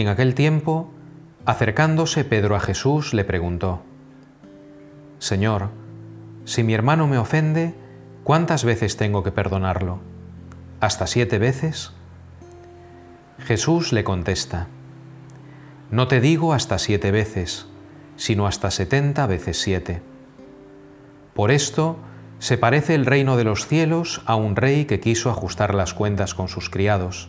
En aquel tiempo, acercándose Pedro a Jesús, le preguntó, Señor, si mi hermano me ofende, ¿cuántas veces tengo que perdonarlo? ¿Hasta siete veces? Jesús le contesta, No te digo hasta siete veces, sino hasta setenta veces siete. Por esto se parece el reino de los cielos a un rey que quiso ajustar las cuentas con sus criados.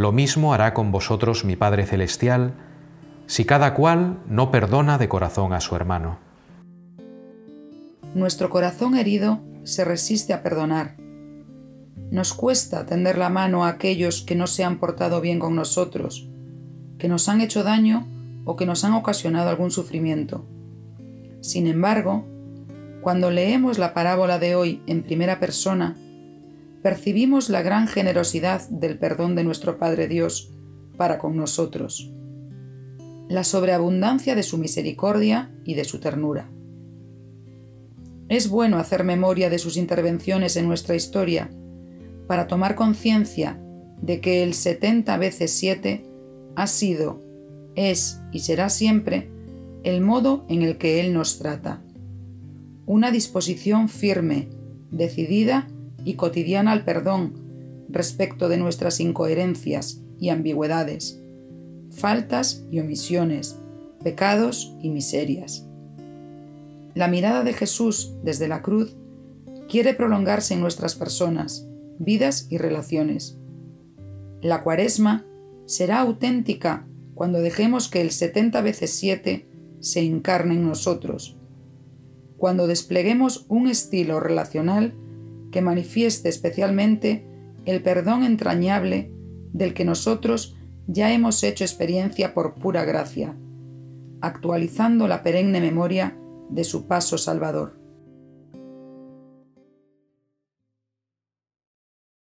Lo mismo hará con vosotros mi Padre Celestial, si cada cual no perdona de corazón a su hermano. Nuestro corazón herido se resiste a perdonar. Nos cuesta tender la mano a aquellos que no se han portado bien con nosotros, que nos han hecho daño o que nos han ocasionado algún sufrimiento. Sin embargo, cuando leemos la parábola de hoy en primera persona, percibimos la gran generosidad del perdón de nuestro Padre Dios para con nosotros la sobreabundancia de su misericordia y de su ternura. Es bueno hacer memoria de sus intervenciones en nuestra historia para tomar conciencia de que el 70 veces 7 ha sido, es y será siempre el modo en el que Él nos trata. Una disposición firme, decidida y cotidiana al perdón respecto de nuestras incoherencias y ambigüedades faltas y omisiones, pecados y miserias. La mirada de Jesús desde la cruz quiere prolongarse en nuestras personas, vidas y relaciones. La cuaresma será auténtica cuando dejemos que el 70 veces 7 se encarne en nosotros, cuando despleguemos un estilo relacional que manifieste especialmente el perdón entrañable del que nosotros ya hemos hecho experiencia por pura gracia, actualizando la perenne memoria de su paso salvador.